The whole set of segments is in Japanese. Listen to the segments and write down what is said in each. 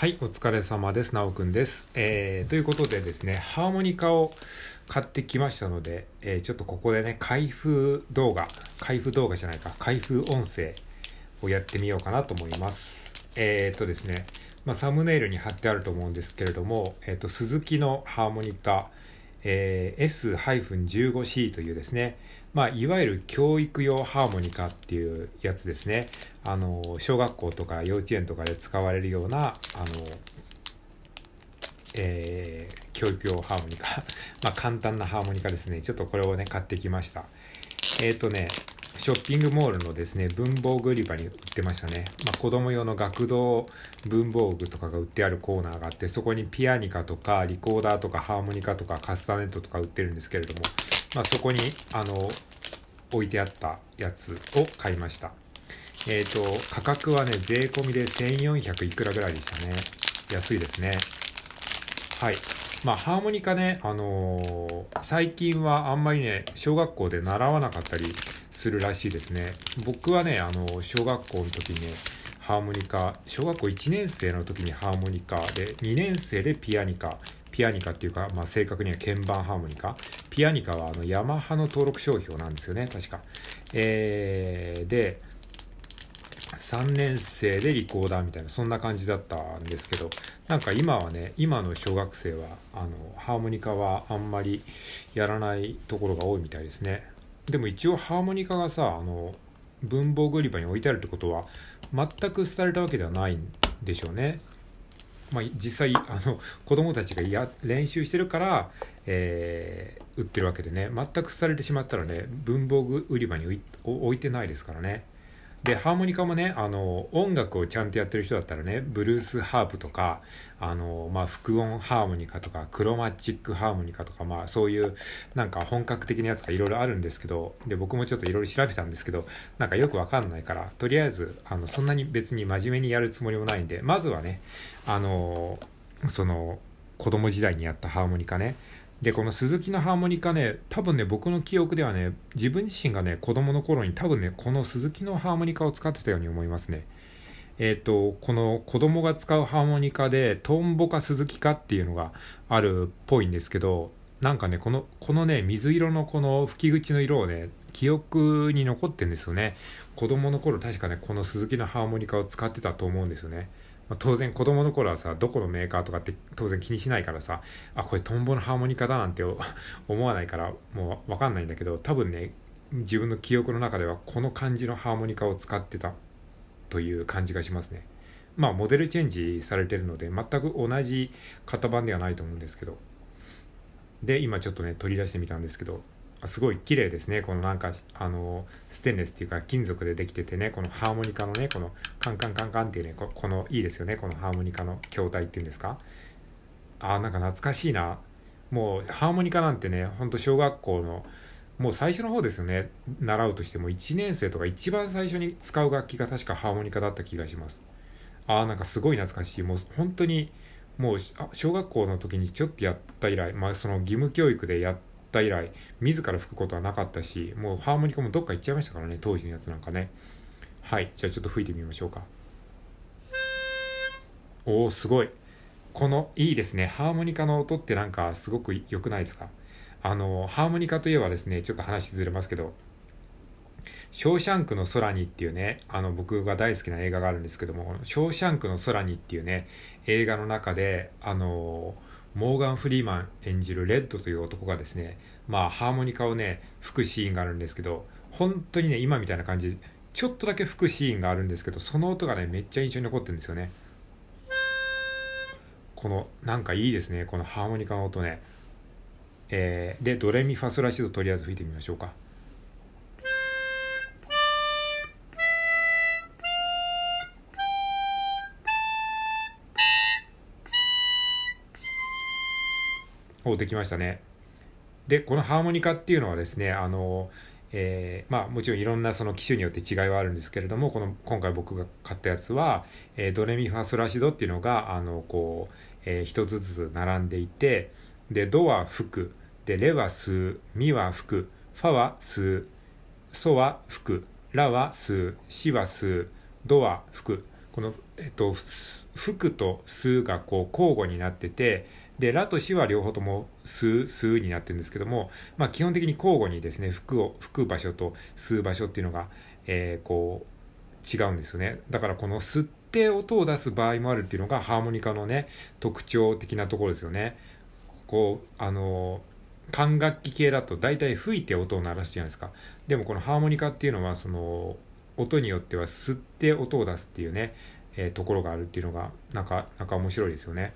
はい、お疲れ様です。なおくんです。えー、ということでですね、ハーモニカを買ってきましたので、えーちょっとここでね、開封動画、開封動画じゃないか、開封音声をやってみようかなと思います。えーとですね、まあ、サムネイルに貼ってあると思うんですけれども、えーと、鈴木のハーモニカ、えー S-15C というですね、まあ、いわゆる教育用ハーモニカっていうやつですね。あの、小学校とか幼稚園とかで使われるような、あの、えー教育用ハーモニカ。まあ、簡単なハーモニカですね。ちょっとこれをね、買ってきました。えっ、とね、ショッピングモールのですね、文房具売り場に売ってましたね。まあ、子供用の学童文房具とかが売ってあるコーナーがあって、そこにピアニカとかリコーダーとかハーモニカとかカスタネットとか売ってるんですけれども、まあ、そこに、あの、置いてあったやつを買いました。えっ、と、価格はね、税込みで1400いくらぐらいでしたね。安いですね。はい。まあ、ハーモニカね、あのー最近はあんまりね、小学校で習わなかったりするらしいですね。僕はね、あの小学校の時にね、ハーモニカ、小学校1年生の時にハーモニカで、2年生でピアニカ、ピアニカっていうか、まあ、正確には鍵盤ハーモニカ。ピアニカはあの、ヤマハの登録商標なんですよね、確か。えー、で、3年生でリコーダーみたいなそんな感じだったんですけどなんか今はね今の小学生はあのハーモニカはあんまりやらないところが多いみたいですねでも一応ハーモニカがさあの文房具売り場に置いてあるってことは全く廃れたわけではないんでしょうね。まあ、実際あの子供たちがや練習してるから、えー売ってるわけでね。全く廃れてしまったらね文房具売り場に置い置いてないですからね。でハーモニカもねあの音楽をちゃんとやってる人だったらねブルースハープとかあの、まあ、副音ハーモニカとかクロマチックハーモニカとか、まあ、そういうなんか本格的なやつがいろいろあるんですけどで僕もちょっといろいろ調べたんですけどなんかよくわかんないからとりあえずあのそんなに別に真面目にやるつもりもないんでまずはねあのその子供時代にやったハーモニカねでこの鈴木のハーモニカね多分ね僕の記憶ではね自分自身がね子供の頃に多分ねこの鈴木のハーモニカを使ってたように思いますね。えっ、とこの子供が使うハーモニカでトンボか鈴木かっていうのがあるっぽいんですけどなんかねこのこのね水色のこの吹き口の色をね記憶に残ってんですよね。子供の頃確かねこの鈴木のハーモニカを使ってたと思うんですよね。まあ当然子供の頃はさどこのメーカーとかって当然気にしないからさあこれトンボのハーモニカだなんて 思わないからもう分かんないんだけど多分ね自分の記憶の中ではこの感じのハーモニカを使ってたという感じがしますね。まあモデルチェンジされてるので全く同じ型番ではないと思うんですけど。で今ちょっとね取り出してみたんですけどすごい綺麗ですね。このなんかあのステンレスっていうか金属でできててねこのハーモニカのねこのカンカンカンカンっていうねここのいいですよね。このハーモニカの筐体っていうんですか？あーなんか懐かしいな。もうハーモニカなんてねほんと小学校のもう最初の方ですよね。習うとしても1年生とか一番最初に使う楽器が確かハーモニカだった気がします。あーなんかすごい懐かしい。もう本当にもう小学校の時にちょっとやった以来まあその義務教育でやっった以来自ら吹くことはなかったしもうハーモニカもどっか行っちゃいましたからね当時のやつなんかね。はいじゃあちょっと吹いてみましょうか。おおすごい。このいいですね。ハーモニカの音ってなんかすごく良くないですか？あのハーモニカといえばですねちょっと話ずれますけど「ショーシャンクの空に」っていうねあの僕が大好きな映画があるんですけども「ショーシャンクの空に」っていうね映画の中であのモーガン・フリーマン演じるレッドという男がですねまあハーモニカをね吹くシーンがあるんですけど本当にね今みたいな感じでちょっとだけ吹くシーンがあるんですけどその音がねめっちゃ印象に残ってるんですよね。このなんかいいですねこのハーモニカの音ね。えーでドレミファソラシドとりあえず吹いてみましょうか。おできましたね。でこのハーモニカっていうのはですねあのえーまあ、もちろんいろんなその機種によって違いはあるんですけれどもこの今回僕が買ったやつは、えードレミファソラシドっていうのがあのこう、えー一つずつ並んでいてでドは吹くでレは吸うミは吹くファは吸うソは吹くラは吸うシは吸うドは吹く。この、えっと、服と数がこう交互になってて、で、ラとシは両方とも数、数になってるんですけども、まあ基本的に交互にですね、服を、吹く場所と吸う場所っていうのが、えー、こう、違うんですよね。だからこの吸って音を出す場合もあるっていうのがハーモニカのね、特徴的なところですよね。こう、あの管楽器系だと大体吹いて音を鳴らすじゃないですか。でもこのハーモニカっていうのは、その、音によっては吸って音を出すっていうね、えー、ところがあるっていうのが、なんか、なんか面白いですよね。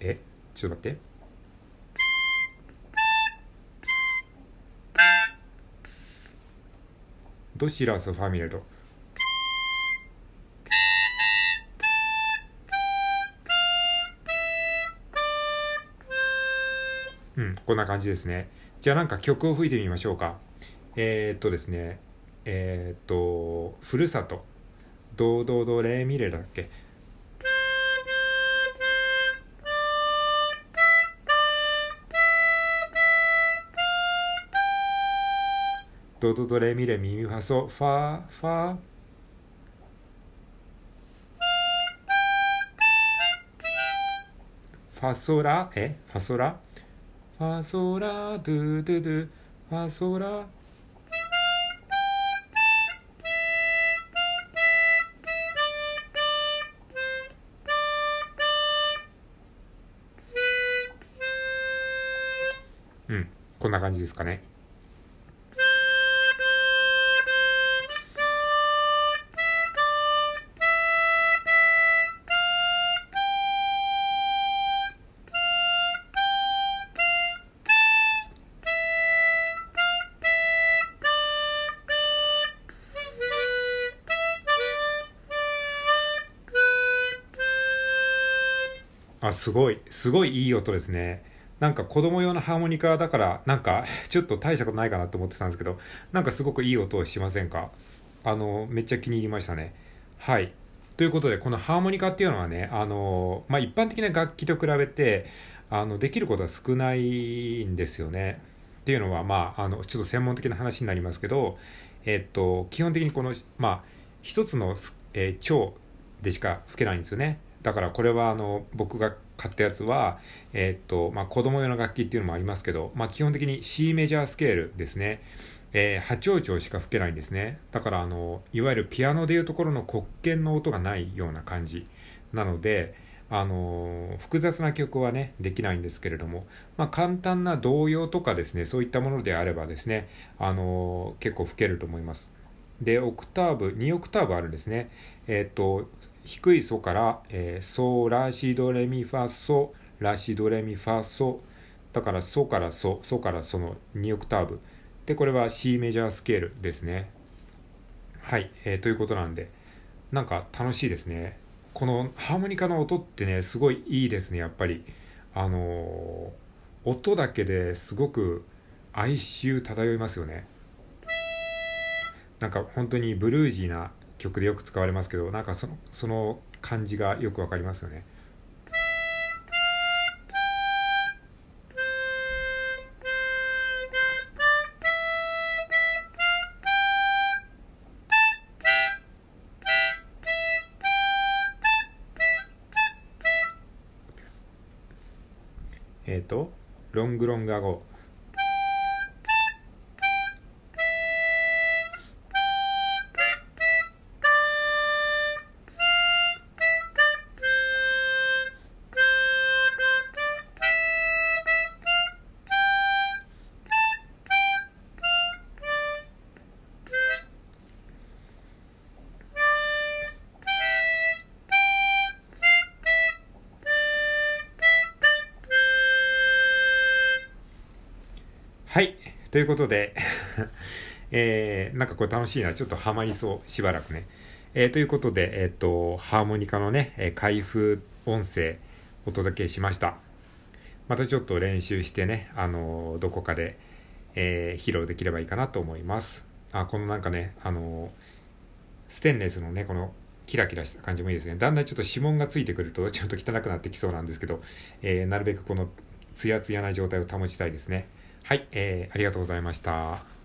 え？ちょっと待って。ドシラスファミレド。うん、こんな感じですね。じゃあなんか曲を吹いてみましょうか。えー、っとですね、えー、っと、ふるさと。ドドドレミレだっけ？ドドドレミレミミファソ。ファファ。ファソラ？え？ファソラ？ファソラドゥドゥドゥファソラ。うんこんな感じですかね。すごい、すごいいい音ですね。なんか子供用のハーモニカだから、なんか ちょっと大したことないかなと思ってたんですけど、なんかすごくいい音をしませんか？あの、めっちゃ気に入りましたね。はい。ということで、このハーモニカっていうのはね、あの、まあ、一般的な楽器と比べて、あの、できることは少ないんですよね。っていうのは、まあ、あの、ちょっと専門的な話になりますけど、えっと、基本的にこの、まあ、一つの、えー、腸でしか吹けないんですよね。だからこれはあの僕が買ったやつは、えー、っと、まあ、子供用の楽器っていうのもありますけど、まあ、基本的に C メジャースケールですね。えー、八王朝しか吹けないんですね。だからあの、いわゆるピアノでいうところの黒鍵の音がないような感じなので、あの複雑な曲はね、できないんですけれども、まあ、簡単な童謡とかですね、そういったものであればですね、あの結構吹けると思います。で、オクターブ、2オクターブあるんですね。えっ、と、低いソから、えー、ソラシドレミファソラシドレミファソ。だからソからソソからその2オクターブ。でこれは C メジャースケールですね。はい、えー、ということなんでなんか楽しいですね。このハーモニカの音ってねすごいいいですねやっぱり。あのー、音だけですごく哀愁漂いますよね。なんか本当にブルージーな曲でよく使われますけどなんかそのその感じがよくわかりますよね。えっ、ー、とロングロングアゴはい。ということで えー、なんかこれ楽しいな。ちょっとハマりそう。しばらくね。えー、ということで、えっ、ー、と、ハーモニカのね、えー、開封音声お届けしました。またちょっと練習してね、あのどこかで、え披露できればいいかなと思います。あ、このなんかね、あのステンレスのね、このキラキラした感じもいいですね。だんだんちょっと指紋がついてくるとちょっと汚くなってきそうなんですけど、えー、なるべくこのツヤツヤな状態を保ちたいですね。はい、えー、ありがとうございました。